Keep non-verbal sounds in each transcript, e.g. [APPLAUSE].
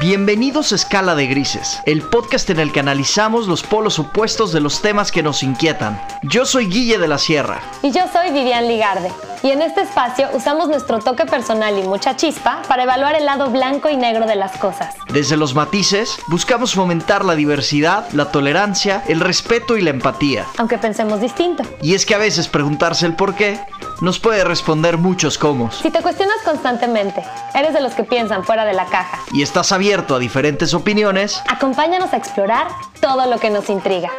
Bienvenidos a Escala de Grises, el podcast en el que analizamos los polos opuestos de los temas que nos inquietan. Yo soy Guille de la Sierra. Y yo soy Vivian Ligarde. Y en este espacio usamos nuestro toque personal y mucha chispa para evaluar el lado blanco y negro de las cosas. Desde los matices, buscamos fomentar la diversidad, la tolerancia, el respeto y la empatía. Aunque pensemos distinto. Y es que a veces preguntarse el por qué nos puede responder muchos cómo. Si te cuestionas constantemente, eres de los que piensan fuera de la caja. Y estás abierto a diferentes opiniones. Acompáñanos a explorar todo lo que nos intriga.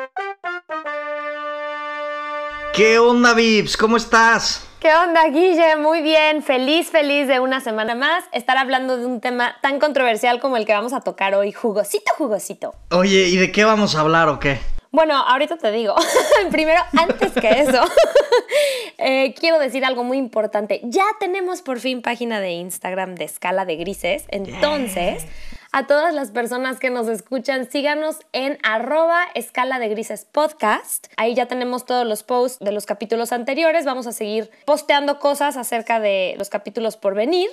¿Qué onda, Vips? ¿Cómo estás? ¿Qué onda, Guille? Muy bien, feliz, feliz de una semana más estar hablando de un tema tan controversial como el que vamos a tocar hoy, jugosito, jugosito. Oye, ¿y de qué vamos a hablar o qué? Bueno, ahorita te digo. [LAUGHS] Primero, antes que eso, [LAUGHS] eh, quiero decir algo muy importante. Ya tenemos por fin página de Instagram de Escala de Grises. Entonces, a todas las personas que nos escuchan, síganos en arroba Escala de Grises Podcast. Ahí ya tenemos todos los posts de los capítulos anteriores. Vamos a seguir posteando cosas acerca de los capítulos por venir.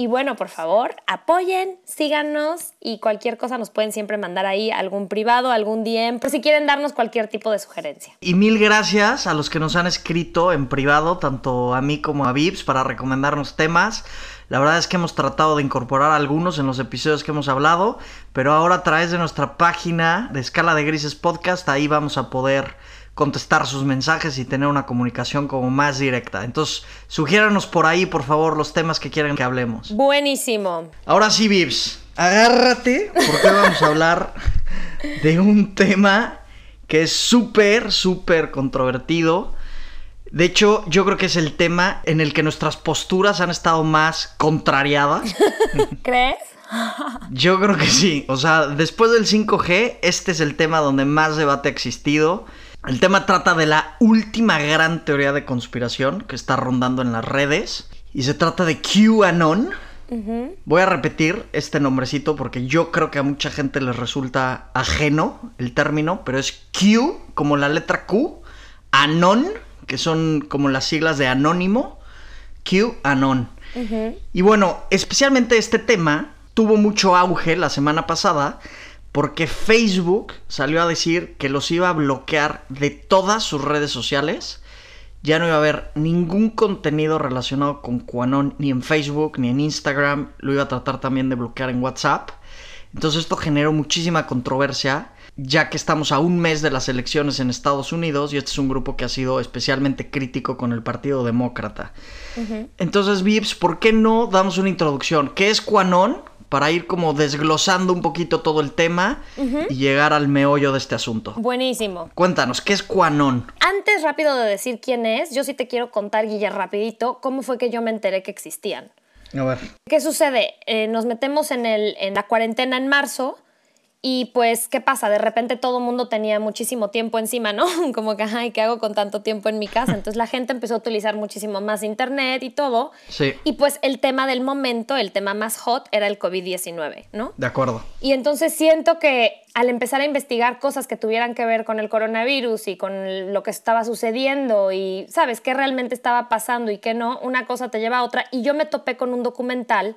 Y bueno, por favor, apoyen, síganos y cualquier cosa nos pueden siempre mandar ahí algún privado, algún DM, por si quieren darnos cualquier tipo de sugerencia. Y mil gracias a los que nos han escrito en privado, tanto a mí como a Vips, para recomendarnos temas. La verdad es que hemos tratado de incorporar algunos en los episodios que hemos hablado, pero ahora a través de nuestra página de Escala de Grises Podcast, ahí vamos a poder contestar sus mensajes y tener una comunicación como más directa. Entonces, sugiéranos por ahí, por favor, los temas que quieran que hablemos. Buenísimo. Ahora sí, Vips, agárrate, porque vamos a hablar de un tema que es súper, súper controvertido. De hecho, yo creo que es el tema en el que nuestras posturas han estado más contrariadas. [LAUGHS] ¿Crees? Yo creo que sí. O sea, después del 5G, este es el tema donde más debate ha existido. El tema trata de la última gran teoría de conspiración que está rondando en las redes. Y se trata de QAnon. Voy a repetir este nombrecito porque yo creo que a mucha gente les resulta ajeno el término, pero es Q como la letra Q, Anon, que son como las siglas de anónimo, QAnon. Y bueno, especialmente este tema tuvo mucho auge la semana pasada porque Facebook salió a decir que los iba a bloquear de todas sus redes sociales. Ya no iba a haber ningún contenido relacionado con QAnon ni en Facebook ni en Instagram. Lo iba a tratar también de bloquear en WhatsApp. Entonces esto generó muchísima controversia, ya que estamos a un mes de las elecciones en Estados Unidos y este es un grupo que ha sido especialmente crítico con el Partido Demócrata. Entonces, Vips, ¿por qué no damos una introducción? ¿Qué es QAnon? para ir como desglosando un poquito todo el tema y llegar al meollo de este asunto. Buenísimo. Cuéntanos, ¿qué es QAnon? Antes rápido de decir quién es, yo sí te quiero contar, Guilla, rapidito, cómo fue que yo me enteré que existían. A ver. ¿Qué sucede? Eh, nos metemos en, el, en la cuarentena en marzo y pues, ¿qué pasa? De repente todo el mundo tenía muchísimo tiempo encima, ¿no? [LAUGHS] Como que, ay, ¿qué hago con tanto tiempo en mi casa? Entonces la gente empezó a utilizar muchísimo más internet y todo. Sí. Y pues el tema del momento, el tema más hot era el COVID-19, ¿no? De acuerdo. Y entonces siento que al empezar a investigar cosas que tuvieran que ver con el coronavirus y con lo que estaba sucediendo y, ¿sabes?, qué realmente estaba pasando y qué no, una cosa te lleva a otra. Y yo me topé con un documental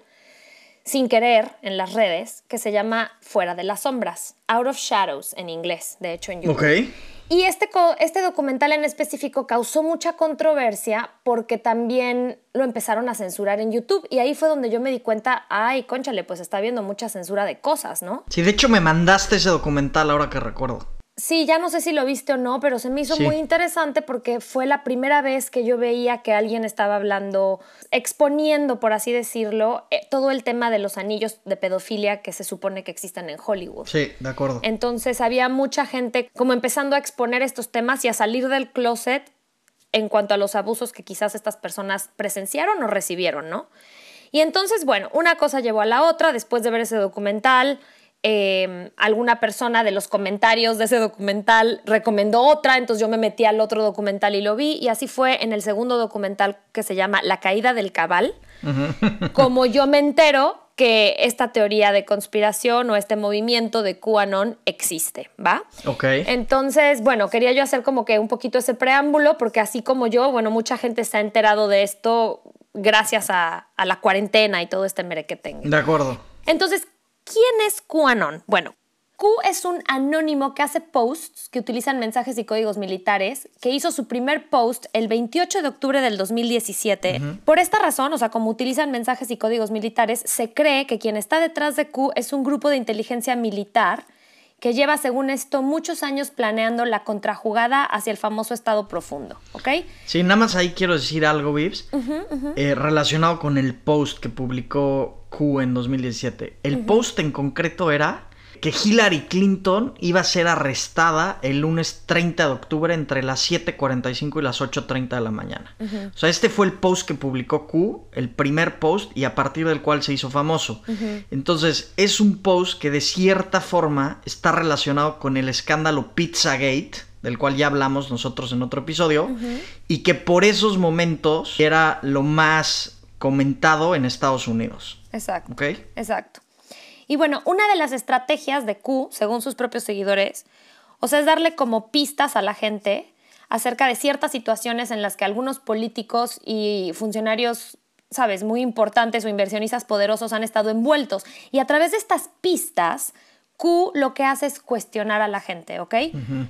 sin querer en las redes que se llama Fuera de las Sombras, Out of Shadows en inglés, de hecho en YouTube. Ok. Y este, este documental en específico causó mucha controversia porque también lo empezaron a censurar en YouTube y ahí fue donde yo me di cuenta, ay, conchale, pues está viendo mucha censura de cosas, ¿no? Sí, de hecho me mandaste ese documental ahora que recuerdo. Sí, ya no sé si lo viste o no, pero se me hizo muy interesante porque fue la primera vez que yo veía que alguien estaba hablando, exponiendo, por así decirlo, eh, todo el tema de los anillos de pedofilia que se supone que existen en Hollywood. Sí, de acuerdo. Entonces había mucha gente como empezando a exponer estos temas y a salir del closet en cuanto a los abusos que quizás estas personas presenciaron o recibieron, ¿no? Y entonces, bueno, una cosa llevó a la otra después de ver ese documental. Em, alguna persona de los comentarios de ese documental recomendó otra, entonces yo me metí al otro documental y lo vi, y así fue en el segundo documental que se llama La caída del cabal, [LAUGHS] como yo me entero que esta teoría de conspiración o este movimiento de QAnon existe, ¿va? Ok. Entonces, bueno, quería yo hacer como que un poquito ese preámbulo, porque así como yo, bueno, mucha gente se ha enterado de esto gracias a, a la cuarentena y todo este merequetengue. De acuerdo. Entonces, ¿quién es QAnon? Bueno, Q es un anónimo que hace posts que utilizan mensajes y códigos militares, que hizo su primer post el 28 de octubre del 2017. Por esta razón, o sea, como utilizan mensajes y códigos militares, se cree que quien está detrás de Q es un grupo de inteligencia militar que lleva, según esto, muchos años planeando la contrajugada hacia el famoso estado profundo, ¿ok? Sí, nada más ahí quiero decir algo, Vips, eh, relacionado con el post que publicó Q en 2017. El post en concreto era que Hillary Clinton iba a ser arrestada el lunes 30 de octubre entre las 7.45 y las 8.30 de la mañana. O sea, este fue el post que publicó Q, el primer post y a partir del cual se hizo famoso. Entonces, es un post que de cierta forma está relacionado con el escándalo Pizzagate, del cual ya hablamos nosotros en otro episodio, y que por esos momentos era lo más comentado en Estados Unidos. Exacto. Exacto. Y bueno, una de las estrategias de Q, según sus propios seguidores, o sea, es darle como pistas a la gente acerca de ciertas situaciones en las que algunos políticos y funcionarios, sabes, muy importantes o inversionistas poderosos han estado envueltos. Y a través de estas pistas, Q lo que hace es cuestionar a la gente, ¿ok?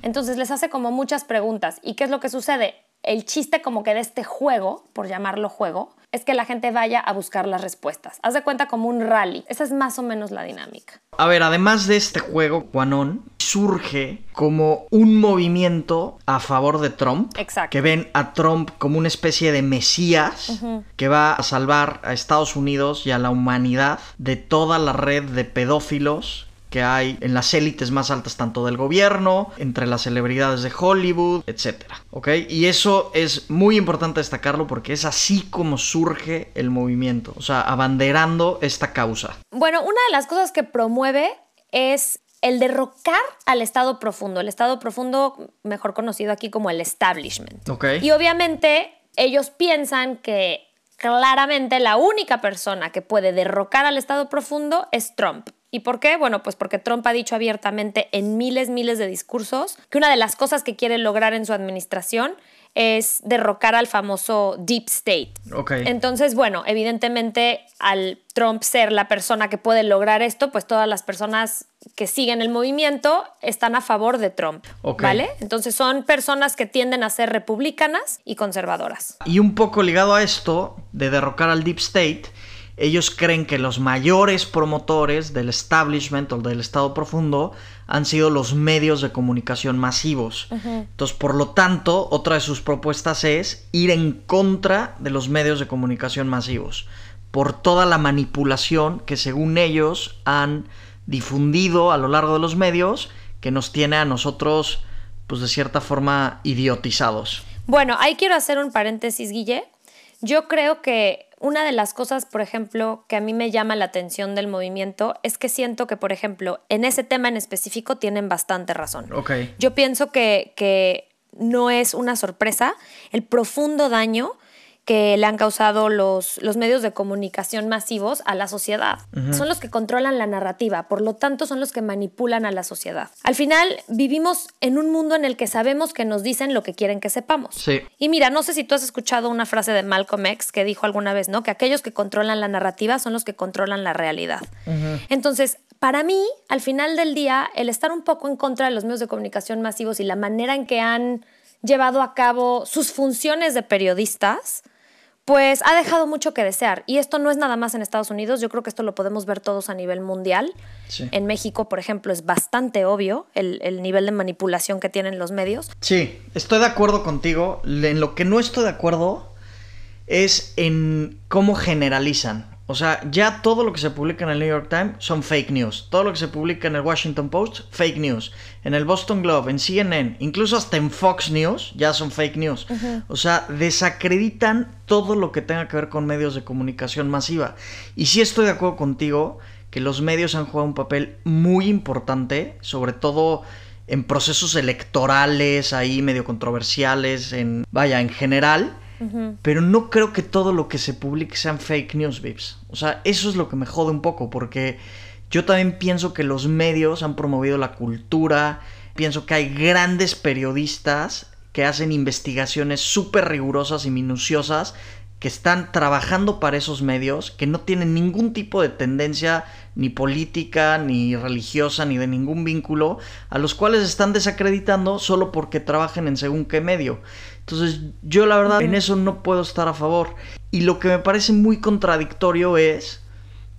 Entonces les hace como muchas preguntas. ¿Y qué es lo que sucede? El chiste como que de este juego, por llamarlo juego, es que la gente vaya a buscar las respuestas. Haz de cuenta como un rally. Esa es más o menos la dinámica. A ver, además de este juego, Quanon surge como un movimiento a favor de Trump. Exacto. Que ven a Trump como una especie de mesías que va a salvar a Estados Unidos y a la humanidad de toda la red de pedófilos que hay en las élites más altas tanto del gobierno, entre las celebridades de Hollywood, etcétera, ¿ok? Y eso es muy importante destacarlo porque es así como surge el movimiento, o sea, abanderando esta causa. Bueno, una de las cosas que promueve es el derrocar al Estado profundo, el Estado profundo mejor conocido aquí como el establishment. Ok. Y obviamente ellos piensan que claramente la única persona que puede derrocar al Estado profundo es Trump. ¿Y por qué? Bueno, pues porque Trump ha dicho abiertamente en miles, miles de discursos que una de las cosas que quiere lograr en su administración es derrocar al famoso Deep State. Okay. Entonces, bueno, evidentemente al Trump ser la persona que puede lograr esto, pues todas las personas que siguen el movimiento están a favor de Trump. ¿Vale? Entonces son personas que tienden a ser republicanas y conservadoras. Y un poco ligado a esto de derrocar al Deep State, ellos creen que los mayores promotores del establishment o del Estado profundo han sido los medios de comunicación masivos. Entonces, por lo tanto, otra de sus propuestas es ir en contra de los medios de comunicación masivos, por toda la manipulación que según ellos han difundido a lo largo de los medios, que nos tiene a nosotros, pues de cierta forma, idiotizados. Bueno, ahí quiero hacer un paréntesis, Guille. Yo creo que una de las cosas, por ejemplo, que a mí me llama la atención del movimiento es que siento que, por ejemplo, en ese tema en específico tienen bastante razón. Okay. Yo pienso que, que no es una sorpresa el profundo daño que le han causado los, los medios de comunicación masivos a la sociedad. Son los que controlan la narrativa, por lo tanto son los que manipulan a la sociedad. Al final vivimos en un mundo en el que sabemos que nos dicen lo que quieren que sepamos. Sí. Y mira, no sé si tú has escuchado una frase de Malcolm X que dijo alguna vez, ¿no? Que aquellos que controlan la narrativa son los que controlan la realidad. Entonces, para mí, al final del día, el estar un poco en contra de los medios de comunicación masivos y la manera en que han llevado a cabo sus funciones de periodistas, pues ha dejado mucho que desear. Y esto no es nada más en Estados Unidos, yo creo que esto lo podemos ver todos a nivel mundial. En México, por ejemplo, es bastante obvio el, el, nivel de manipulación que tienen los medios. Sí, estoy de acuerdo contigo. En lo que no estoy de acuerdo es en cómo generalizan. O sea, ya todo lo que se publica en el New York Times son fake news. Todo lo que se publica en el Washington Post, fake news. En el Boston Globe, en CNN, incluso hasta en Fox News, ya son fake news. O sea, desacreditan todo lo que tenga que ver con medios de comunicación masiva. Y sí estoy de acuerdo contigo que los medios han jugado un papel muy importante, sobre todo en procesos electorales ahí medio controversiales, en vaya, en general pero no creo que todo lo que se publique sean fake news, Vips. O sea, eso es lo que me jode un poco, porque yo también pienso que los medios han promovido la cultura, pienso que hay grandes periodistas que hacen investigaciones súper rigurosas y minuciosas que están trabajando para esos medios, que no tienen ningún tipo de tendencia ni política, ni religiosa, ni de ningún vínculo, a los cuales están desacreditando solo porque trabajen en según qué medio. Entonces yo la verdad en eso no puedo estar a favor. Y lo que me parece muy contradictorio es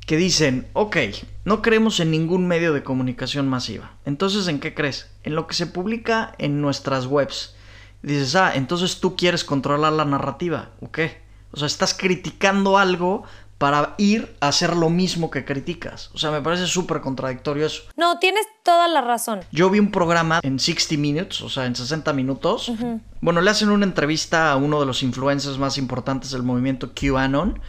que dicen, ok, no creemos en ningún medio de comunicación masiva. Entonces, ¿en qué crees? En lo que se publica en nuestras webs. dices, ah, entonces tú quieres controlar la narrativa, ¿o qué? O sea, estás criticando algo para ir a hacer lo mismo que criticas. O sea, me parece súper contradictorio eso. No, tienes toda la razón. Yo vi un programa en 60 Minutes, o sea, en 60 minutos. Bueno, le hacen una entrevista a uno de los influencers más importantes del movimiento QAnon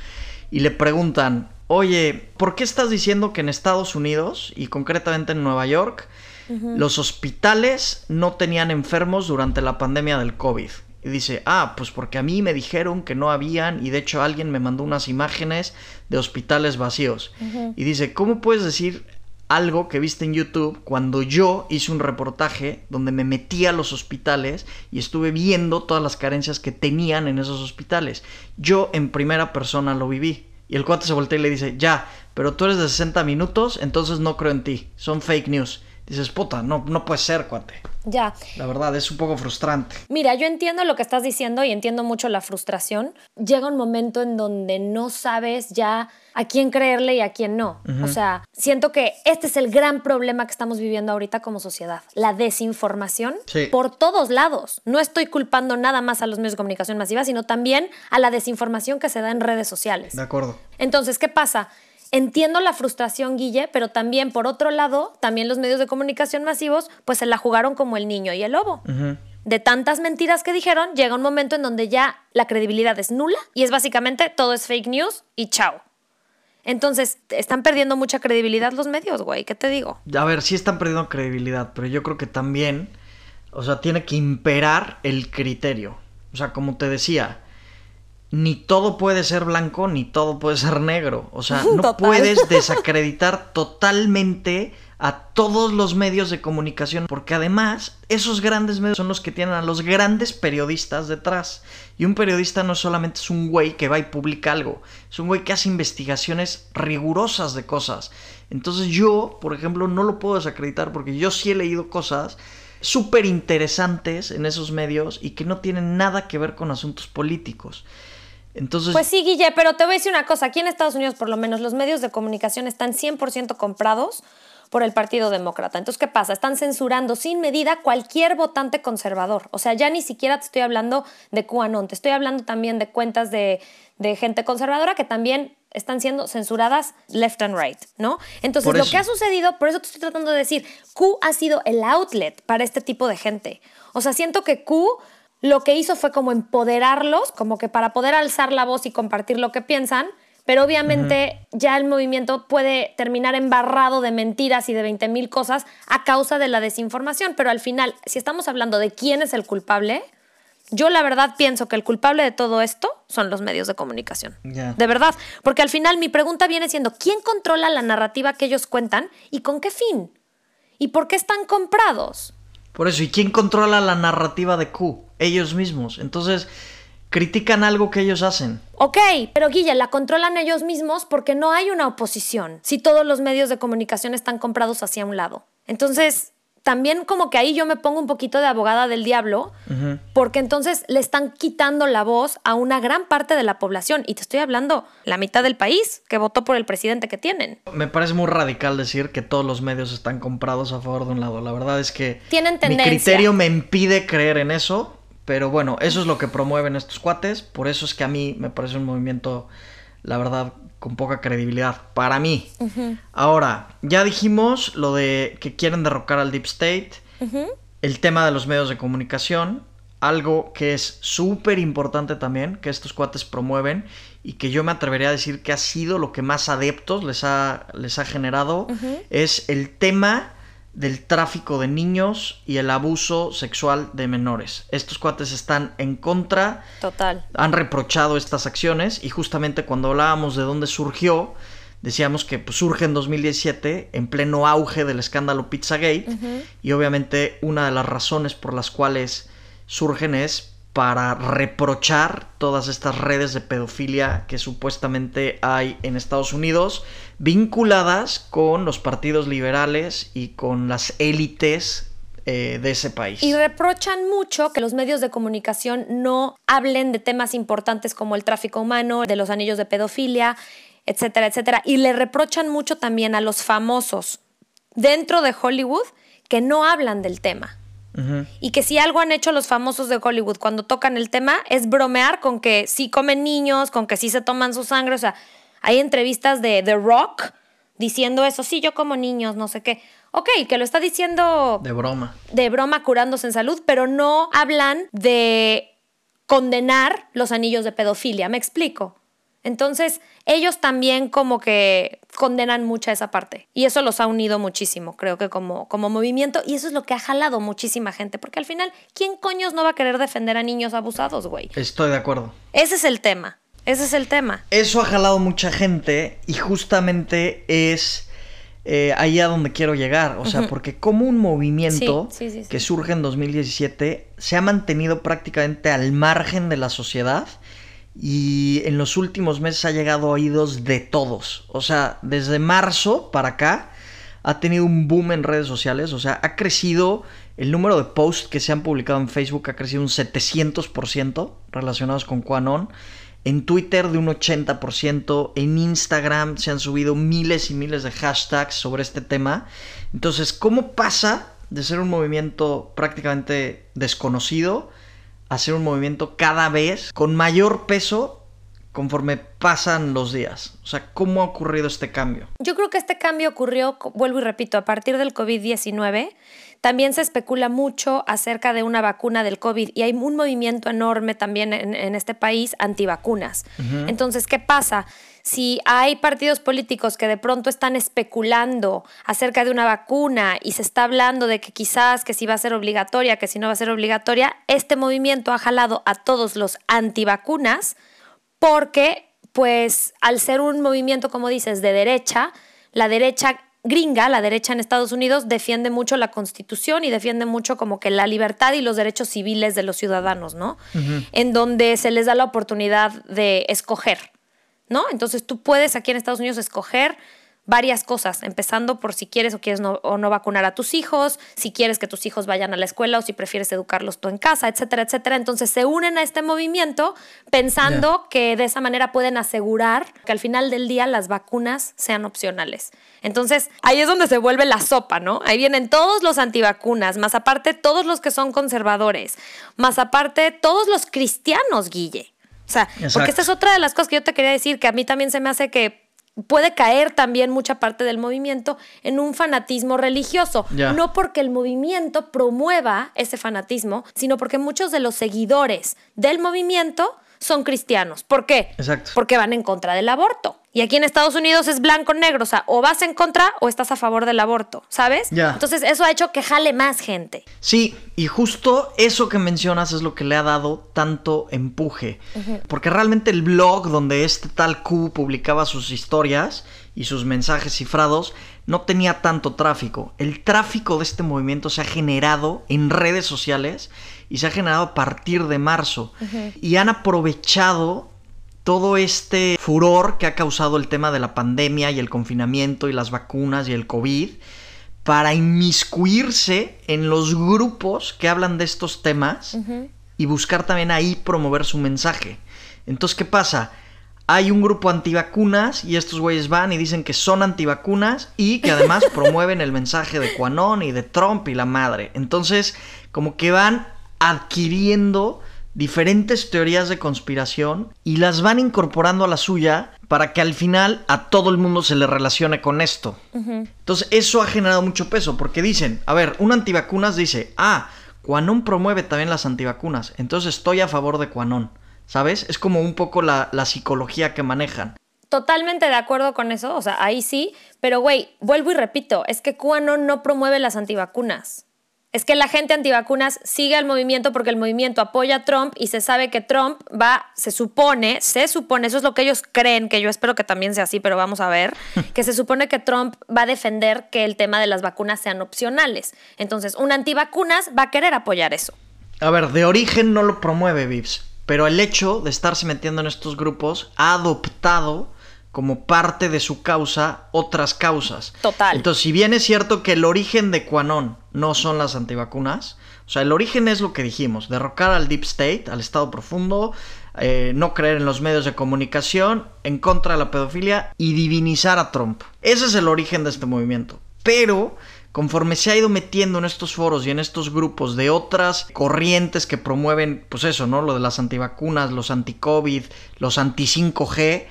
y le preguntan, oye, ¿por qué estás diciendo que en Estados Unidos y concretamente en Nueva York los hospitales no tenían enfermos durante la pandemia del COVID? Y dice, ah, pues porque a mí me dijeron que no habían y de hecho alguien me mandó unas imágenes de hospitales vacíos. Y dice, ¿cómo puedes decir algo que viste en YouTube cuando yo hice un reportaje donde me metí a los hospitales y estuve viendo todas las carencias que tenían en esos hospitales? Yo en primera persona lo viví. Y el cuate se voltea y le dice, ya, pero tú eres de 60 minutos, entonces no creo en ti. Son fake news. Dices, puta, no, no puede ser, cuate. Ya. La verdad, es un poco frustrante. Mira, yo entiendo lo que estás diciendo y entiendo mucho la frustración. Llega un momento en donde no sabes ya a quién creerle y a quién no. O sea, siento que este es el gran problema que estamos viviendo ahorita como sociedad. La desinformación por todos lados. No estoy culpando nada más a los medios de comunicación masiva, sino también a la desinformación que se da en redes sociales. De acuerdo. Entonces, ¿qué pasa? Entiendo la frustración, Guille, pero también, por otro lado, también los medios de comunicación masivos, pues se la jugaron como el niño y el lobo. De tantas mentiras que dijeron, llega un momento en donde ya la credibilidad es nula y es básicamente todo es fake news y chao. Entonces, están perdiendo mucha credibilidad los medios, güey. ¿Qué te digo? A ver, sí están perdiendo credibilidad, pero yo creo que también, o sea, tiene que imperar el criterio. O sea, como te decía, ni todo puede ser blanco ni todo puede ser negro. O sea, [LAUGHS] no puedes desacreditar totalmente a todos los medios de comunicación, porque además esos grandes medios son los que tienen a los grandes periodistas detrás. Y un periodista no solamente es un güey que va y publica algo, es un güey que hace investigaciones rigurosas de cosas. Entonces yo, por ejemplo, no lo puedo desacreditar porque yo sí he leído cosas súper interesantes en esos medios y que no tienen nada que ver con asuntos políticos. Entonces... Pues sí, Guille, pero te voy a decir una cosa. Aquí en Estados Unidos, por lo menos, los medios de comunicación están 100% comprados por el Partido Demócrata. Entonces, ¿qué pasa? Están censurando sin medida cualquier votante conservador. O sea, ya ni siquiera te estoy hablando de QAnon, te estoy hablando también de cuentas de, de gente conservadora que también están siendo censuradas left and right, ¿no? Entonces, lo que ha sucedido, por eso te estoy tratando de decir, Q ha sido el outlet para este tipo de gente. O sea, siento que Q lo que hizo fue como empoderarlos, como que para poder alzar la voz y compartir lo que piensan, pero obviamente ya el movimiento puede terminar embarrado de mentiras y de 20 mil cosas a causa de la desinformación, pero al final, si estamos hablando de quién es el culpable, yo la verdad pienso que el culpable de todo esto son los medios de comunicación. De verdad, porque al final mi pregunta viene siendo, ¿quién controla la narrativa que ellos cuentan y con qué fin? ¿Y por qué están comprados? Por eso, ¿y quién controla la narrativa de Q? Ellos mismos. Entonces, critican algo que ellos hacen. Ok, pero Guilla, la controlan ellos mismos porque no hay una oposición si todos los medios de comunicación están comprados hacia un lado. Entonces, también como que ahí yo me pongo un poquito de abogada del diablo, porque entonces le están quitando la voz a una gran parte de la población. Y te estoy hablando, la mitad del país que votó por el presidente que tienen. Me parece muy radical decir que todos los medios están comprados a favor de un lado. La verdad es que Tienen mi criterio me impide creer en eso. Pero bueno, eso es lo que promueven estos cuates. Por eso es que a mí me parece un movimiento, la verdad, con poca credibilidad. Para mí. Ahora, ya dijimos lo de que quieren derrocar al Deep State. El tema de los medios de comunicación. Algo que es súper importante también, que estos cuates promueven y que yo me atrevería a decir que ha sido lo que más adeptos les ha, les ha generado, es el tema del tráfico de niños y el abuso sexual de menores. Estos cuates están en contra. Total. Han reprochado estas acciones y justamente cuando hablábamos de dónde surgió, decíamos que pues, surge en 2017 en pleno auge del escándalo Pizzagate y obviamente una de las razones por las cuales surgen es para reprochar todas estas redes de pedofilia que supuestamente hay en Estados Unidos, vinculadas con los partidos liberales y con las élites eh, de ese país. Y reprochan mucho que los medios de comunicación no hablen de temas importantes como el tráfico humano, de los anillos de pedofilia, etcétera, etcétera. Y le reprochan mucho también a los famosos dentro de Hollywood que no hablan del tema. Y que si algo han hecho los famosos de Hollywood cuando tocan el tema es bromear con que sí comen niños, con que sí se toman su sangre. O sea, hay entrevistas de The Rock diciendo eso, sí, yo como niños, no sé qué. Ok, que lo está diciendo... De broma. De broma curándose en salud, pero no hablan de condenar los anillos de pedofilia. ¿Me explico? Entonces, ellos también como que condenan mucha esa parte. Y eso los ha unido muchísimo, creo que como, como movimiento. Y eso es lo que ha jalado muchísima gente. Porque al final, ¿quién coños no va a querer defender a niños abusados, güey? Estoy de acuerdo. Ese es el tema. Ese es el tema. Eso ha jalado mucha gente y justamente es eh, ahí a donde quiero llegar. O sea, porque como un movimiento que surge en 2017 se ha mantenido prácticamente al margen de la sociedad y en los últimos meses ha llegado a oídos de todos. O sea, desde marzo para acá ha tenido un boom en redes sociales. O sea, ha crecido el número de posts que se han publicado en Facebook, ha crecido un 700% relacionados con Quanon. En Twitter de un 80%, en Instagram se han subido miles y miles de hashtags sobre este tema. Entonces, ¿cómo pasa de ser un movimiento prácticamente desconocido hacer un movimiento cada vez con mayor peso conforme pasan los días? O sea, ¿cómo ha ocurrido este cambio? Yo creo que este cambio ocurrió, vuelvo y repito, a partir del COVID-19. También se especula mucho acerca de una vacuna del COVID y hay un movimiento enorme también en, este país antivacunas. Entonces, ¿qué pasa? Si hay partidos políticos que de pronto están especulando acerca de una vacuna y se está hablando de que quizás que si va a ser obligatoria, que si no va a ser obligatoria, este movimiento ha jalado a todos los antivacunas porque, pues, al ser un movimiento, como dices, de derecha, la derecha gringa, la derecha en Estados Unidos, defiende mucho la constitución y defiende mucho como que la libertad y los derechos civiles de los ciudadanos, ¿no? En donde se les da la oportunidad de escoger, ¿no? Entonces tú puedes aquí en Estados Unidos escoger varias cosas, empezando por si quieres o quieres no, o no vacunar a tus hijos, si quieres que tus hijos vayan a la escuela o si prefieres educarlos tú en casa, etcétera, etcétera. Entonces se unen a este movimiento pensando que de esa manera pueden asegurar que al final del día las vacunas sean opcionales. Entonces ahí es donde se vuelve la sopa, ¿no? Ahí vienen todos los antivacunas, más aparte todos los que son conservadores, más aparte todos los cristianos, Guille. Sea, porque esta es otra de las cosas que yo te quería decir, que a mí también se me hace que puede caer también mucha parte del movimiento en un fanatismo religioso. No porque el movimiento promueva ese fanatismo, sino porque muchos de los seguidores del movimiento son cristianos. ¿Por qué? Exacto. Porque van en contra del aborto. Y aquí en Estados Unidos es blanco-negro, o sea, o vas en contra o estás a favor del aborto, ¿sabes? Entonces eso ha hecho que jale más gente. Sí, y justo eso que mencionas es lo que le ha dado tanto empuje. Porque realmente el blog donde este tal Q publicaba sus historias y sus mensajes cifrados no tenía tanto tráfico. El tráfico de este movimiento se ha generado en redes sociales y se ha generado a partir de marzo. Y han aprovechado todo este furor que ha causado el tema de la pandemia y el confinamiento y las vacunas y el COVID para inmiscuirse en los grupos que hablan de estos temas y buscar también ahí promover su mensaje. Entonces, ¿qué pasa? Hay un grupo antivacunas y estos güeyes van y dicen que son antivacunas y que además [LAUGHS] promueven el mensaje de Quanon y de Trump y la madre. Entonces, como que van adquiriendo diferentes teorías de conspiración y las van incorporando a la suya para que al final a todo el mundo se le relacione con esto. Entonces eso ha generado mucho peso porque dicen, a ver, un antivacunas dice, ah, Quanon promueve también las antivacunas, entonces estoy a favor de Quanon, ¿sabes? Es como un poco la, la psicología que manejan. Totalmente de acuerdo con eso, o sea, ahí sí, pero güey, vuelvo y repito, es que Quanon no promueve las antivacunas es que la gente antivacunas sigue al movimiento porque el movimiento apoya a Trump y se sabe que Trump va, se supone, se supone, eso es lo que ellos creen, que yo espero que también sea así, pero vamos a ver, [LAUGHS] que se supone que Trump va a defender que el tema de las vacunas sean opcionales. Entonces, un antivacunas va a querer apoyar eso. A ver, de origen no lo promueve Vips, pero el hecho de estarse metiendo en estos grupos ha adoptado como parte de su causa otras causas. Total. Entonces, si bien es cierto que el origen de Quanon no son las antivacunas, o sea, el origen es lo que dijimos, derrocar al Deep State, al Estado profundo, eh, no creer en los medios de comunicación, en contra de la pedofilia y divinizar a Trump. Ese es el origen de este movimiento. Pero conforme se ha ido metiendo en estos foros y en estos grupos de otras corrientes que promueven, pues eso, ¿no? Lo de las antivacunas, los anti-COVID, los anti-5G,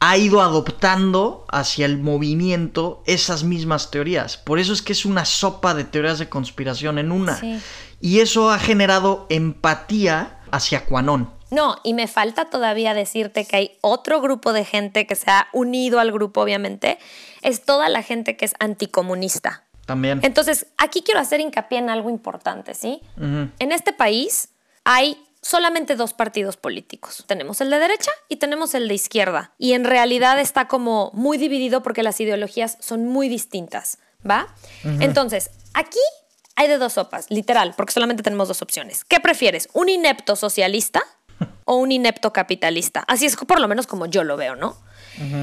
ha ido adoptando hacia el movimiento esas mismas teorías. Por eso es que es una sopa de teorías de conspiración en una. Sí. Y eso ha generado empatía hacia Quanon. No, y me falta todavía decirte que hay otro grupo de gente que se ha unido al grupo, obviamente. Es toda la gente que es anticomunista. También. Entonces, aquí quiero hacer hincapié en algo importante, ¿sí? En este país hay solamente dos partidos políticos. Tenemos el de derecha y tenemos el de izquierda. Y en realidad está como muy dividido porque las ideologías son muy distintas, ¿va? Entonces, aquí hay de dos sopas, literal, porque solamente tenemos dos opciones. ¿Qué prefieres? ¿Un inepto socialista [LAUGHS] o un inepto capitalista? Así es por lo menos como yo lo veo, ¿no?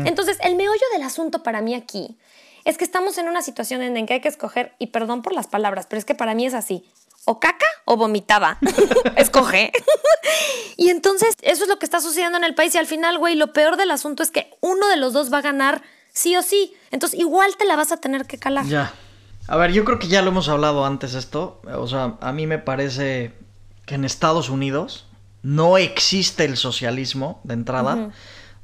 Entonces, el meollo del asunto para mí aquí es que estamos en una situación en la que hay que escoger, y perdón por las palabras, pero es que para mí es así, o caca o vomitada. [LAUGHS] Escoge. y entonces eso es lo que está sucediendo en el país y al final, güey, lo peor del asunto es que uno de los dos va a ganar sí o sí. Entonces igual te la vas a tener que calar. Ya. A ver, yo creo que ya lo hemos hablado antes esto. O sea, a mí me parece que en Estados Unidos no existe el socialismo de entrada.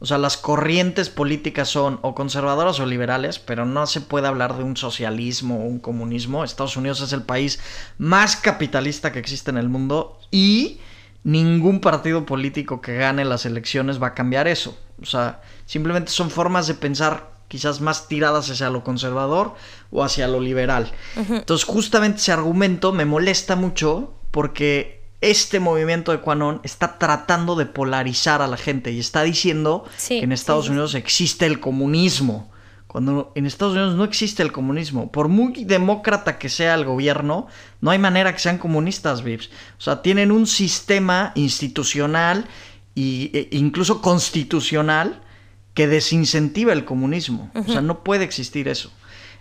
O sea, las corrientes políticas son o conservadoras o liberales, pero no se puede hablar de un socialismo o un comunismo. Estados Unidos es el país más capitalista que existe en el mundo y ningún partido político que gane las elecciones va a cambiar eso. O sea, simplemente son formas de pensar quizás más tiradas hacia lo conservador o hacia lo liberal. Entonces, justamente ese argumento me molesta mucho porque este movimiento de Quanon está tratando de polarizar a la gente y está diciendo Sí, que en Estados sí. Unidos existe el comunismo. Cuando en Estados Unidos no existe el comunismo. Por muy demócrata que sea el gobierno, no hay manera que sean comunistas, Vips. O sea, tienen un sistema institucional e incluso constitucional que desincentiva el comunismo. O sea, no puede existir eso.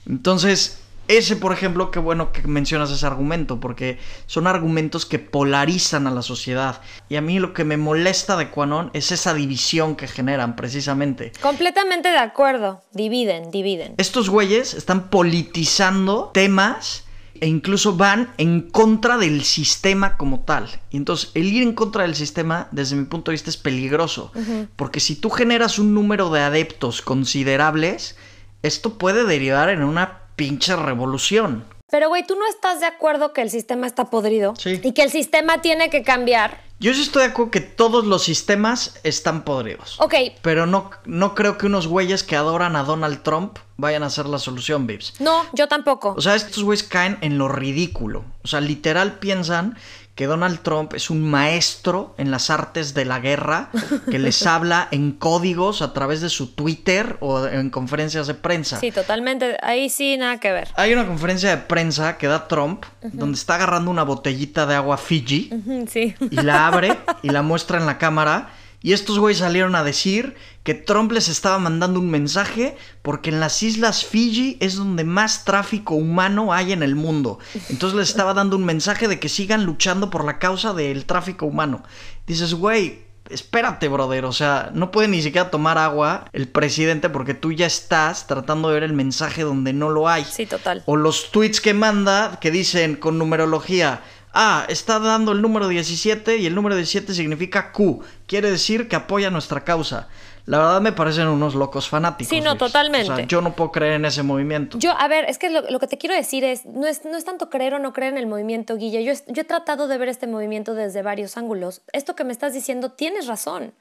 Entonces, ese, por ejemplo, qué bueno que mencionas ese argumento, porque son argumentos que polarizan a la sociedad. Y a mí lo que me molesta de Quanon es esa división que generan, precisamente. Completamente de acuerdo. Dividen, dividen. Estos güeyes están politizando temas e incluso van en contra del sistema como tal. Y entonces el ir en contra del sistema, desde mi punto de vista, es peligroso. Porque si tú generas un número de adeptos considerables, esto puede derivar en una pinche revolución. Pero, güey, ¿tú no estás de acuerdo que el sistema está podrido? Sí. Y que el sistema tiene que cambiar. Yo sí estoy de acuerdo que todos los sistemas están podridos. Ok, Pero no, no creo que unos güeyes que adoran a Donald Trump vayan a ser la solución, Vips. no, yo tampoco. O sea, estos güeyes caen en lo ridículo. O sea, literal piensan que Donald Trump es un maestro en las artes de la guerra que [LAUGHS] les habla en códigos a través de su Twitter o en conferencias de prensa. Sí, totalmente. Ahí sí, nada que ver. Hay una conferencia de prensa que da Trump donde está agarrando una botellita de agua Fiji Sí. y la abre [LAUGHS] y la muestra en la cámara. Y estos güeyes salieron a decir que Trump les estaba mandando un mensaje porque en las islas Fiji es donde más tráfico humano hay en el mundo. Entonces les estaba dando un mensaje de que sigan luchando por la causa del tráfico humano. Dices, güey, espérate, brother. O sea, no puede ni siquiera tomar agua el presidente porque tú ya estás tratando de ver el mensaje donde no lo hay. Sí, total. O los tweets que manda que dicen con numerología. Ah, está dando el número 17 y el número 17 significa Q. Quiere decir que apoya nuestra causa. La verdad me parecen unos locos fanáticos. Sí, no, totalmente. O sea, yo no puedo creer en ese movimiento. Yo, a ver, es que lo, lo que te quiero decir es no, es, no es tanto creer o no creer en el movimiento, Guille. Yo, he tratado de ver este movimiento desde varios ángulos. Esto que me estás diciendo, tienes razón.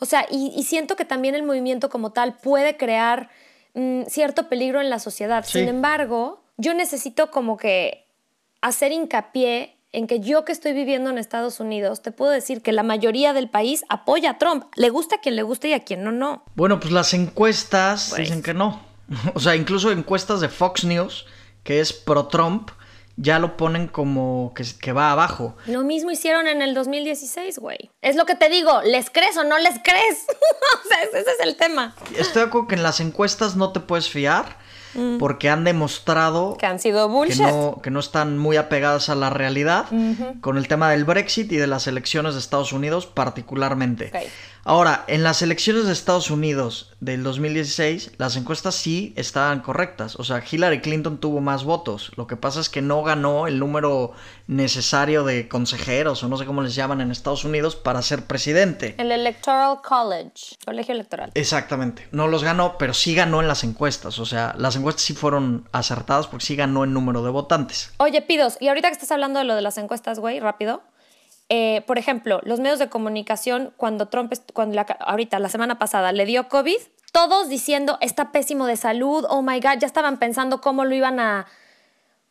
O sea, y, y siento que también el movimiento como tal puede crear mm, cierto peligro en la sociedad. Sí. Sin embargo, yo necesito como que hacer hincapié en que yo que estoy viviendo en Estados Unidos, te puedo decir que la mayoría del país apoya a Trump. Le gusta a quien le guste y a quien no, no. Bueno, pues las encuestas Pues. dicen que no. [LAUGHS] O sea, incluso encuestas de Fox News, que es pro-Trump, ya lo ponen como que, que va abajo. Lo mismo hicieron en el 2016, güey. Es lo que te digo, ¿les crees o no les crees? [LAUGHS] o sea, ese es el tema. Estoy de acuerdo que en las encuestas no te puedes fiar porque han demostrado Que han sido que bullshit. no, que no están muy apegadas a la realidad con el tema del Brexit y de las elecciones de Estados Unidos particularmente. Ahora, en las elecciones de Estados Unidos del 2016, las encuestas sí estaban correctas. O sea, Hillary Clinton tuvo más votos. Lo que pasa es que no ganó el número necesario de consejeros o no sé cómo les llaman en Estados Unidos para ser presidente. El Electoral College, colegio electoral. Exactamente. No los ganó, pero sí ganó en las encuestas. O sea, las encuestas sí fueron acertadas porque sí ganó en número de votantes. Oye, Pidos, y ahorita que estás hablando de lo de las encuestas, güey, rápido. Eh, por ejemplo, los medios de comunicación, cuando Trump, cuando la- ahorita, la semana pasada, le dio COVID, todos diciendo, está pésimo de salud, oh my God, ya estaban pensando cómo lo iban a,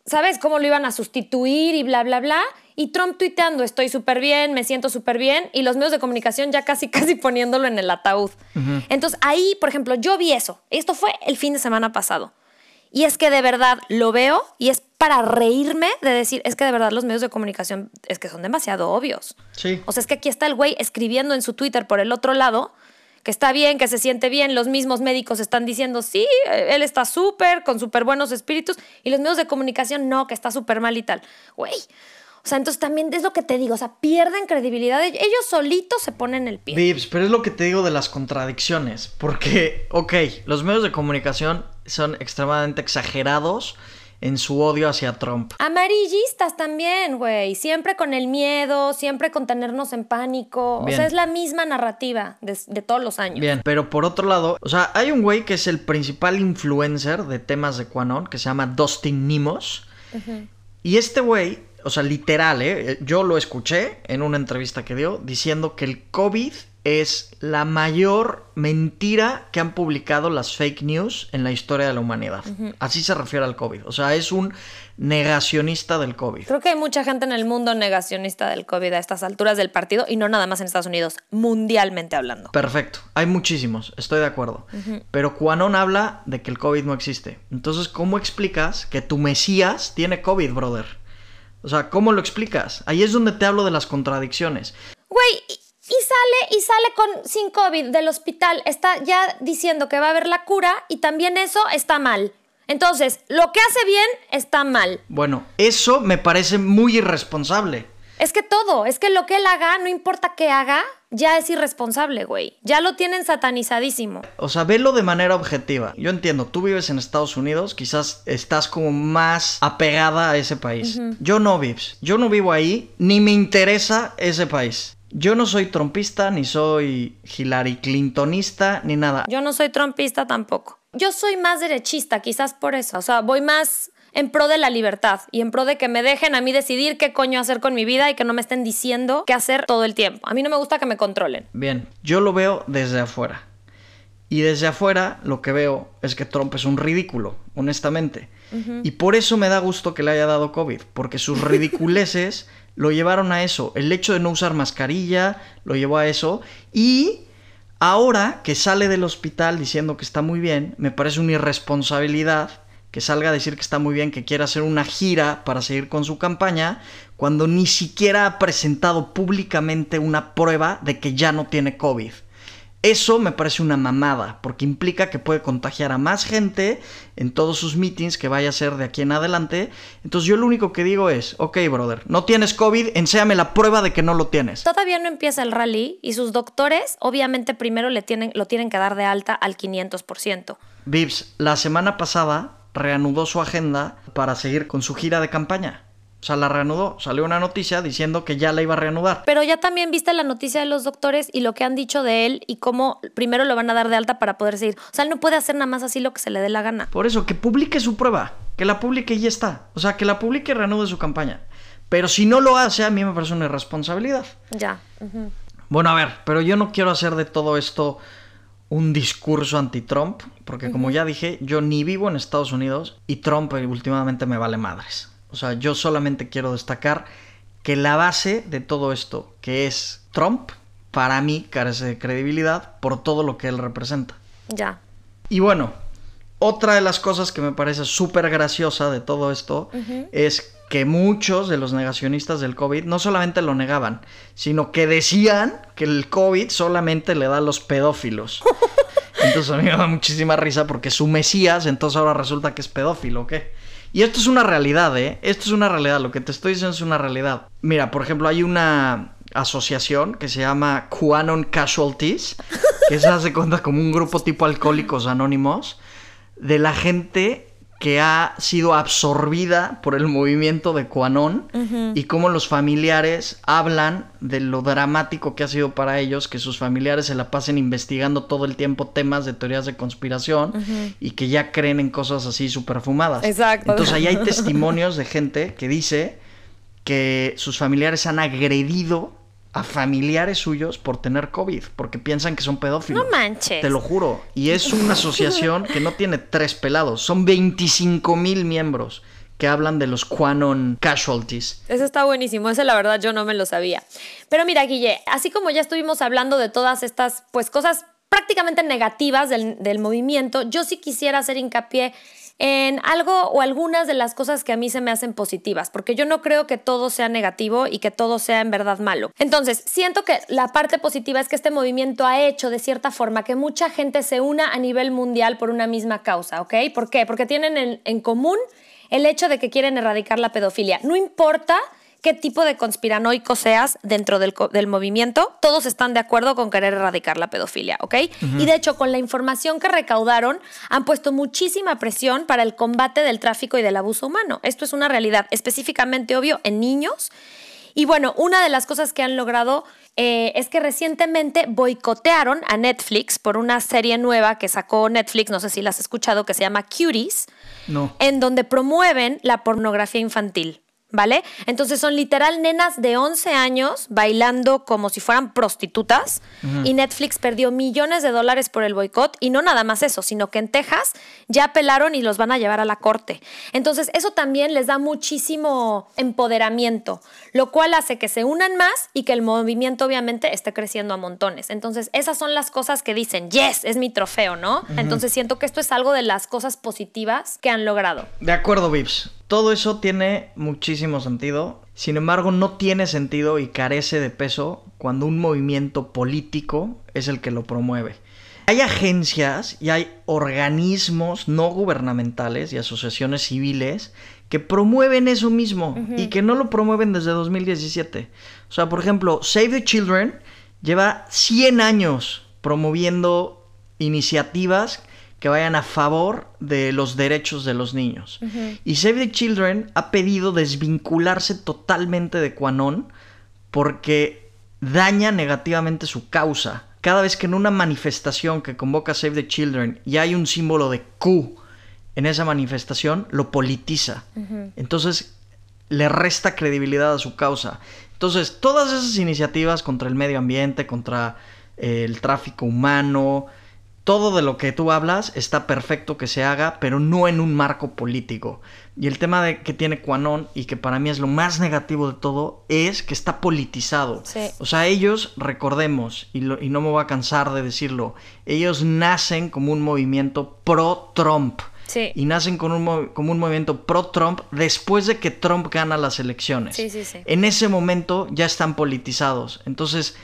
¿sabes? Cómo lo iban a sustituir y bla, bla, bla. Y Trump tuiteando, estoy súper bien, me siento súper bien. Y los medios de comunicación ya casi, [LAUGHS] casi poniéndolo en el ataúd. Entonces ahí, por ejemplo, yo vi eso. Esto fue el fin de semana pasado. Y es que de verdad lo veo y es para reírme de decir, es que de verdad los medios de comunicación es que son demasiado obvios. Sí. O sea, es que aquí está el güey escribiendo en su Twitter por el otro lado que está bien, que se siente bien, los mismos médicos están diciendo, sí, eh, él está súper, con súper buenos espíritus, y los medios de comunicación no, que está súper mal y tal. Güey. O sea, entonces también es lo que te digo, o sea, pierden credibilidad, ellos solitos se ponen el pie. Vips, pero es lo que te digo de las contradicciones. Porque, ok, los medios de comunicación son extremadamente exagerados en su odio hacia Trump. Amarillistas también, güey. Siempre con el miedo, siempre con tenernos en pánico. Bien. O sea, es la misma narrativa de, de todos los años. Bien, pero por otro lado, o sea, hay un güey que es el principal influencer de temas de Quanon, que se llama Dustin Nimos. Y este güey, o sea, literal, ¿eh? yo lo escuché en una entrevista que dio diciendo que el COVID es la mayor mentira que han publicado las fake news en la historia de la humanidad. Así se refiere al COVID. O sea, es un negacionista del COVID. Creo que hay mucha gente en el mundo negacionista del COVID a estas alturas del partido y no nada más en Estados Unidos, mundialmente hablando. Perfecto, hay muchísimos, estoy de acuerdo. Pero Quanon habla de que el COVID no existe. Entonces, ¿cómo explicas que tu Mesías tiene COVID, brother? O sea, ¿cómo lo explicas? Ahí es donde te hablo de las contradicciones. Güey, y, y sale y sale con sin COVID del hospital, está ya diciendo que va a haber la cura y también eso está mal. Entonces, lo que hace bien está mal. Bueno, eso me parece muy irresponsable. Es que todo, es que lo que él haga, no importa qué haga, ya es irresponsable, güey. Ya lo tienen satanizadísimo. O sea, velo de manera objetiva. Yo entiendo, tú vives en Estados Unidos, quizás estás como más apegada a ese país. Yo no, Vips. Yo no vivo ahí, ni me interesa ese país. Yo no soy trompista, ni soy Hillary Clintonista, ni nada. Yo no soy trompista tampoco. Yo soy más derechista, quizás por eso. O sea, voy más en pro de la libertad y en pro de que me dejen a mí decidir qué coño hacer con mi vida y que no me estén diciendo qué hacer todo el tiempo. A mí no me gusta que me controlen. Bien, yo lo veo desde afuera. Y desde afuera lo que veo es que Trump es un ridículo, honestamente. Y por eso me da gusto que le haya dado COVID, porque sus [LAUGHS] ridiculeces lo llevaron a eso. El hecho de no usar mascarilla lo llevó a eso. Y ahora que sale del hospital diciendo que está muy bien, me parece una irresponsabilidad que salga a decir que está muy bien, que quiere hacer una gira para seguir con su campaña, cuando ni siquiera ha presentado públicamente una prueba de que ya no tiene COVID. Eso me parece una mamada, porque implica que puede contagiar a más gente en todos sus meetings que vaya a hacer de aquí en adelante. Entonces yo lo único que digo es, ok, brother, no tienes COVID, enséame la prueba de que no lo tienes. Todavía no empieza el rally y sus doctores obviamente primero le tienen, lo tienen que dar de alta al 500%. Vips, la semana pasada reanudó su agenda para seguir con su gira de campaña. O sea, la reanudó. Salió una noticia diciendo que ya la iba a reanudar. Pero ya también viste la noticia de los doctores y lo que han dicho de él y cómo primero lo van a dar de alta para poder seguir. O sea, él no puede hacer nada más así lo que se le dé la gana. Por eso, que publique su prueba. Que la publique y ya está. O sea, que la publique y reanude su campaña. Pero si no lo hace, a mí me parece una irresponsabilidad. Ya. Bueno, a ver, pero yo no quiero hacer de todo esto un discurso anti-Trump, porque como ya dije, yo ni vivo en Estados Unidos y Trump eh, últimamente me vale madres. O sea, yo solamente quiero destacar que la base de todo esto, que es Trump, para mí carece de credibilidad por todo lo que él representa. Ya. Y bueno, Otra de las cosas que me parece súper graciosa de todo esto es que muchos de los negacionistas del COVID no solamente lo negaban, sino que decían que el COVID solamente le da a los pedófilos. [LAUGHS] Entonces a mí me da muchísima risa porque su Mesías, entonces ahora resulta que es pedófilo, ¿qué? Y esto es una realidad, ¿eh? Esto es una realidad, lo que te estoy diciendo es una realidad. Mira, por ejemplo, hay una asociación que se llama QAnon Casualties, que se hace cuenta como un grupo tipo alcohólicos anónimos, de la gente que ha sido absorbida por el movimiento de Quanon y cómo los familiares hablan de lo dramático que ha sido para ellos que sus familiares se la pasen investigando todo el tiempo temas de teorías de conspiración y que ya creen en cosas así super fumadas. Exacto. Entonces ahí hay [LAUGHS] testimonios de gente que dice que sus familiares han agredido a familiares suyos por tener COVID, porque piensan que son pedófilos. No manches. Te lo juro. Y es una asociación que no tiene tres pelados, son 25 mil miembros que hablan de los Quanon Casualties. Eso está buenísimo, ese la verdad yo no me lo sabía. Pero mira, Guille, así como ya estuvimos hablando de todas estas pues cosas prácticamente negativas del, del movimiento, yo sí quisiera hacer hincapié en algo o algunas de las cosas que a mí se me hacen positivas, porque yo no creo que todo sea negativo y que todo sea en verdad malo. Entonces, siento que la parte positiva es que este movimiento ha hecho de cierta forma que mucha gente se una a nivel mundial por una misma causa, ¿ok? ¿Por qué? Porque tienen en, en común el hecho de que quieren erradicar la pedofilia. No importa qué tipo de conspiranoico seas dentro del, del, movimiento, todos están de acuerdo con querer erradicar la pedofilia, ¿ok? Y de hecho, con la información que recaudaron, han puesto muchísima presión para el combate del tráfico y del abuso humano. Esto es una realidad específicamente obvio en niños. Y bueno, una de las cosas que han logrado eh, es que recientemente boicotearon a Netflix por una serie nueva que sacó Netflix, no sé si la has escuchado, que se llama Cuties, no. en donde promueven la pornografía infantil. ¿Vale? Entonces son literal nenas de 11 años bailando como si fueran prostitutas y Netflix perdió millones de dólares por el boicot y no nada más eso, sino que en Texas ya apelaron y los van a llevar a la corte. Entonces eso también les da muchísimo empoderamiento, lo cual hace que se unan más y que el movimiento obviamente esté creciendo a montones. Entonces esas son las cosas que dicen, yes, es mi trofeo, ¿no? Entonces siento que esto es algo de las cosas positivas que han logrado. De acuerdo, Vips. Todo eso tiene muchísimo sentido. Sin embargo, no tiene sentido y carece de peso cuando un movimiento político es el que lo promueve. Hay agencias y hay organismos no gubernamentales y asociaciones civiles que promueven eso mismo uh -huh. y que no lo promueven desde 2017. O sea, por ejemplo, Save the Children lleva 100 años promoviendo iniciativas que vayan a favor de los derechos de los niños. Uh -huh. Y Save the Children ha pedido desvincularse totalmente de Quanon porque daña negativamente su causa. Cada vez que en una manifestación que convoca Save the Children y hay un símbolo de Q en esa manifestación, lo politiza. Uh -huh. Entonces le resta credibilidad a su causa. Entonces, todas esas iniciativas contra el medio ambiente, contra eh, el tráfico humano, todo de lo que tú hablas está perfecto que se haga, pero no en un marco político. Y el tema de que tiene Quanon y que para mí es lo más negativo de todo es que está politizado. Sí. O sea, ellos, recordemos, y, lo, y, no me voy a cansar de decirlo, ellos nacen como un movimiento pro-Trump. Sí. Y nacen con un, como un movimiento pro-Trump después de que Trump gana las elecciones. Sí. En ese momento ya están politizados. Entonces,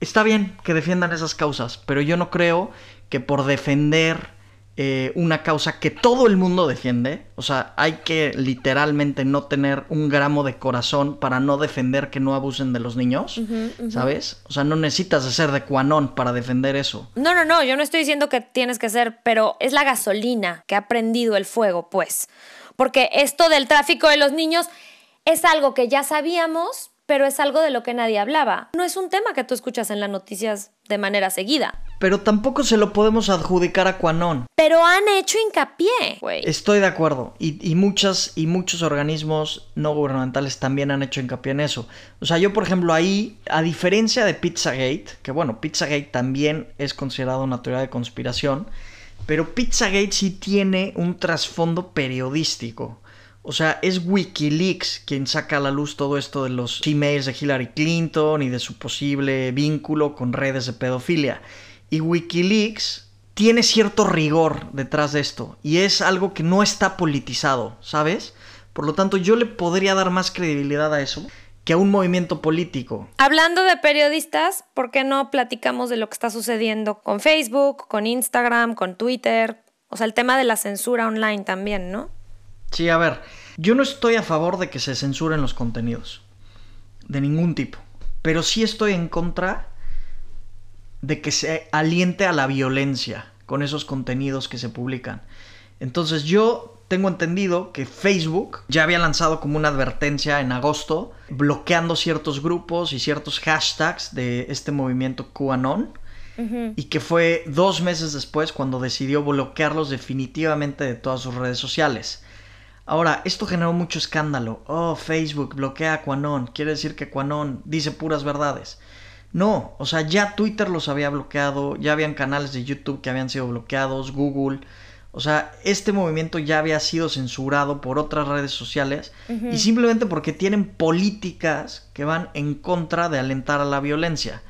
está bien que defiendan esas causas, pero yo no creo que por defender eh, una causa que todo el mundo defiende, o sea, hay que literalmente no tener un gramo de corazón para no defender que no abusen de los niños, Uh -huh, uh -huh. ¿sabes? O sea, no necesitas ser de cuanón para defender eso. No, no, no, yo no estoy diciendo que tienes que ser, pero es la gasolina que ha prendido el fuego, pues. Porque esto del tráfico de los niños es algo que ya sabíamos, pero es algo de lo que nadie hablaba. No es un tema que tú escuchas en las noticias de manera seguida. Pero tampoco se lo podemos adjudicar a Quanon. Pero han hecho hincapié, güey. Estoy de acuerdo. Y, y, muchas, y muchos organismos no gubernamentales también han hecho hincapié en eso. O sea, yo, por ejemplo, ahí, a diferencia de Pizzagate, que bueno, Pizzagate también es considerado una teoría de conspiración, pero Pizzagate sí tiene un trasfondo periodístico. O sea, es Wikileaks quien saca a la luz todo esto de los emails de Hillary Clinton y de su posible vínculo con redes de pedofilia. Y Wikileaks tiene cierto rigor detrás de esto y es algo que no está politizado, ¿sabes? Por lo tanto, yo le podría dar más credibilidad a eso que a un movimiento político. Hablando de periodistas, ¿por qué no platicamos de lo que está sucediendo con Facebook, con Instagram, con Twitter? O sea, el tema de la censura online también, ¿no? Sí, a ver, yo no estoy a favor de que se censuren los contenidos, de ningún tipo, pero sí estoy en contra de que se aliente a la violencia con esos contenidos que se publican. Entonces yo tengo entendido que Facebook ya había lanzado como una advertencia en agosto, bloqueando ciertos grupos y ciertos hashtags de este movimiento QAnon. Y que fue dos meses después cuando decidió bloquearlos definitivamente de todas sus redes sociales. Ahora, esto generó mucho escándalo. Oh, Facebook bloquea a QAnon. Quiere decir que QAnon dice puras verdades. No, o sea, ya Twitter los había bloqueado, ya habían canales de YouTube que habían sido bloqueados, Google. O sea, este movimiento ya había sido censurado por otras redes sociales y simplemente porque tienen políticas que van en contra de alentar a la violencia.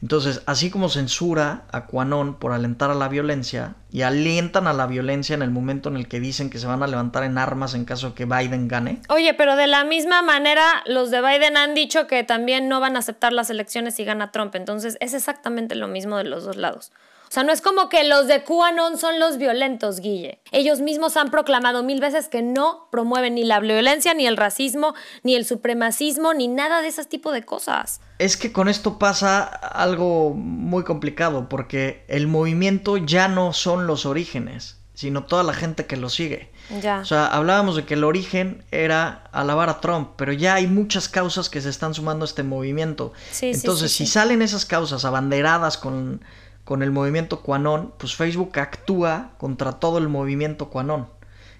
Entonces, así como censura a Quanon por alentar a la violencia y alientan a la violencia en el momento en el que dicen que se van a levantar en armas en caso de que Biden gane. Oye, pero de la misma manera, los de Biden han dicho que también no van a aceptar las elecciones si gana Trump. Entonces, es exactamente lo mismo de los dos lados. O sea, no es como que los de QAnon son los violentos, Guille. Ellos mismos han proclamado mil veces que no promueven ni la violencia, ni el racismo, ni el supremacismo, ni nada de ese tipo de cosas. Es que con esto pasa algo muy complicado, porque el movimiento ya no son los orígenes, sino toda la gente que lo sigue. Ya. O sea, hablábamos de que el origen era alabar a Trump, pero ya hay muchas causas que se están sumando a este movimiento. Sí, Entonces, sí, si salen esas causas abanderadas con con el movimiento Quanon, pues Facebook actúa contra todo el movimiento Quanon.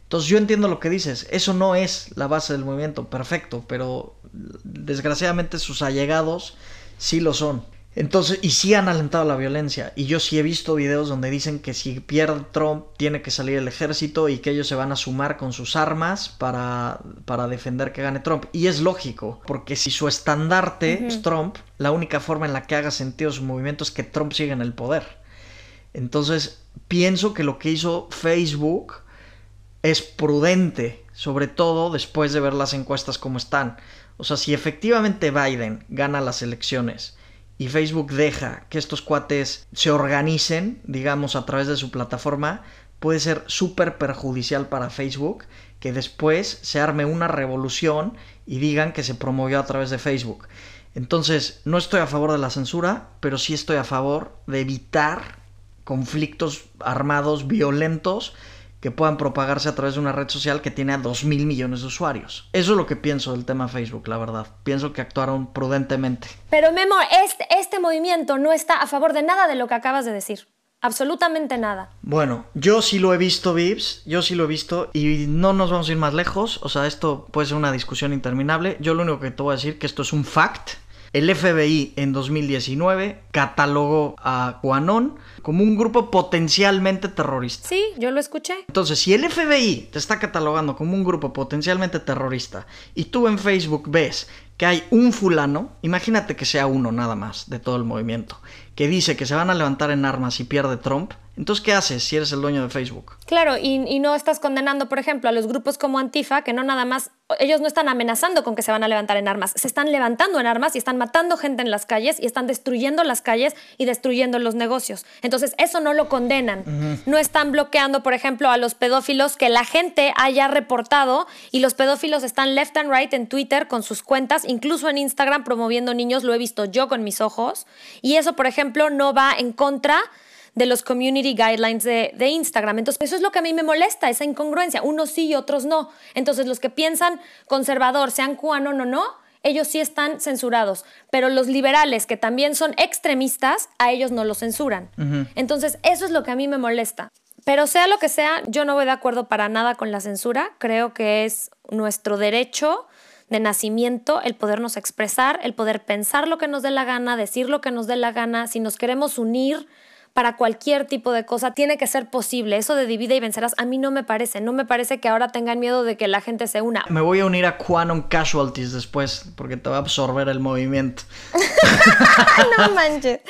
Entonces yo entiendo lo que dices, eso no es la base del movimiento, perfecto, pero desgraciadamente sus allegados sí lo son. Entonces, y sí han alentado la violencia. Y yo sí he visto videos donde dicen que si pierde Trump tiene que salir el ejército y que ellos se van a sumar con sus armas para, para defender que gane Trump. Y es lógico, porque si su estandarte es Trump, la única forma en la que haga sentido su movimiento es que Trump siga en el poder. Entonces, pienso que lo que hizo Facebook es prudente, sobre todo después de ver las encuestas como están. O sea, si efectivamente Biden gana las elecciones y Facebook deja que estos cuates se organicen, digamos, a través de su plataforma, puede ser súper perjudicial para Facebook que después se arme una revolución y digan que se promovió a través de Facebook. Entonces, no estoy a favor de la censura, pero sí estoy a favor de evitar conflictos armados violentos que puedan propagarse a través de una red social que tiene a 2 mil millones de usuarios. Eso es lo que pienso del tema Facebook, la verdad. Pienso que actuaron prudentemente. Pero Memo, este, este movimiento no está a favor de nada de lo que acabas de decir. Absolutamente nada. Bueno, yo sí lo he visto, Vips. Yo sí lo he visto. Y no nos vamos a ir más lejos. O sea, esto puede ser una discusión interminable. Yo lo único que te voy a decir que esto es un fact. El FBI en 2019 catalogó a Quanon como un grupo potencialmente terrorista. Sí, yo lo escuché. Entonces, si el FBI te está catalogando como un grupo potencialmente terrorista y tú en Facebook ves que hay un fulano, imagínate que sea uno nada más de todo el movimiento, que dice que se van a levantar en armas si pierde Trump, entonces ¿qué haces si eres el dueño de Facebook? Claro, y, y, no estás condenando, por ejemplo, a los grupos como Antifa, que no nada más, ellos no están amenazando con que se van a levantar en armas, se están levantando en armas y están matando gente en las calles y están destruyendo las calles y destruyendo los negocios. Entonces, eso no lo condenan. Uh -huh. No están bloqueando, por ejemplo, a los pedófilos que la gente haya reportado y los pedófilos están left and right en Twitter con sus cuentas, incluso en Instagram promoviendo niños, lo he visto yo con mis ojos. Y eso, por ejemplo, no va en contra de los community guidelines de, de, Instagram. Entonces, eso es lo que a mí me molesta, esa incongruencia. Unos sí y otros no. Entonces, los que piensan conservador, sean cubano o no, no, ellos sí están censurados. Pero los liberales, que también son extremistas, a ellos no los censuran. Uh -huh. Entonces, eso es lo que a mí me molesta. Pero sea lo que sea, yo no voy de acuerdo para nada con la censura. Creo que es nuestro derecho de nacimiento el podernos expresar, el poder pensar lo que nos dé la gana, decir lo que nos dé la gana. Si nos queremos unir para cualquier tipo de cosa tiene que ser posible. Eso de divide y vencerás, a mí no me parece. No me parece que ahora tengan miedo de que la gente se una. Me voy a unir a Quanon Casualties después, porque te va a absorber el movimiento. [LAUGHS] no manches.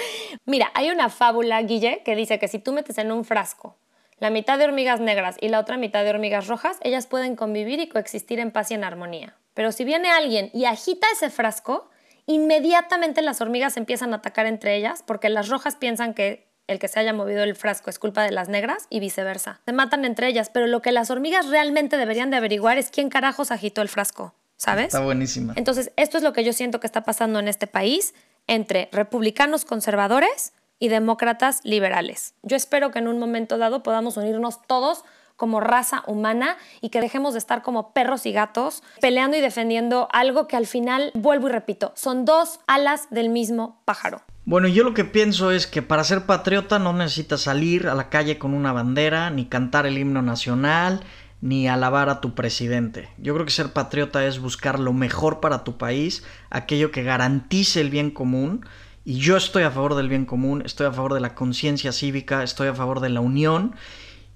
Mira, hay una fábula, Guille, que dice que si tú metes en un frasco la mitad de hormigas negras y la otra mitad de hormigas rojas, ellas pueden convivir y coexistir en paz y en armonía. Pero si viene alguien y agita ese frasco, inmediatamente las hormigas empiezan a atacar entre ellas porque las rojas piensan que el que se haya movido el frasco es culpa de las negras y viceversa. Se matan entre ellas, pero lo que las hormigas realmente deberían de averiguar es quién carajos agitó el frasco, ¿sabes? Está buenísima. Entonces, esto es lo que yo siento que está pasando en este país entre republicanos conservadores y demócratas liberales. Yo espero que en un momento dado podamos unirnos todos como raza humana y que dejemos de estar como perros y gatos peleando y defendiendo algo que al final, vuelvo y repito, son dos alas del mismo pájaro. Bueno, yo lo que pienso es que para ser patriota no necesitas salir a la calle con una bandera, ni cantar el himno nacional, ni alabar a tu presidente. Yo creo que ser patriota es buscar lo mejor para tu país, aquello que garantice el bien común y yo estoy a favor del bien común, estoy a favor de la conciencia cívica, estoy a favor de la unión.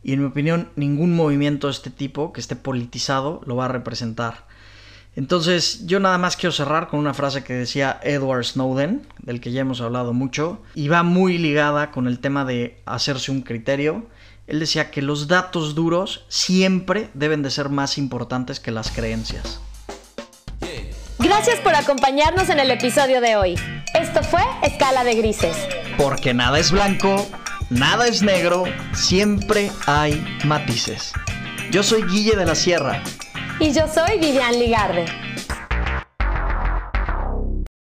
Y en mi opinión, ningún movimiento de este tipo que esté politizado lo va a representar. Entonces, yo nada más quiero cerrar con una frase que decía Edward Snowden, del que ya hemos hablado mucho, y va muy ligada con el tema de hacerse un criterio. Él decía que los datos duros siempre deben de ser más importantes que las creencias. Gracias por acompañarnos en el episodio de hoy. Esto fue Escala de Grises. Porque nada es blanco, nada es negro, siempre hay matices. Yo soy Guille de la Sierra. Y yo soy Vivian Ligarde.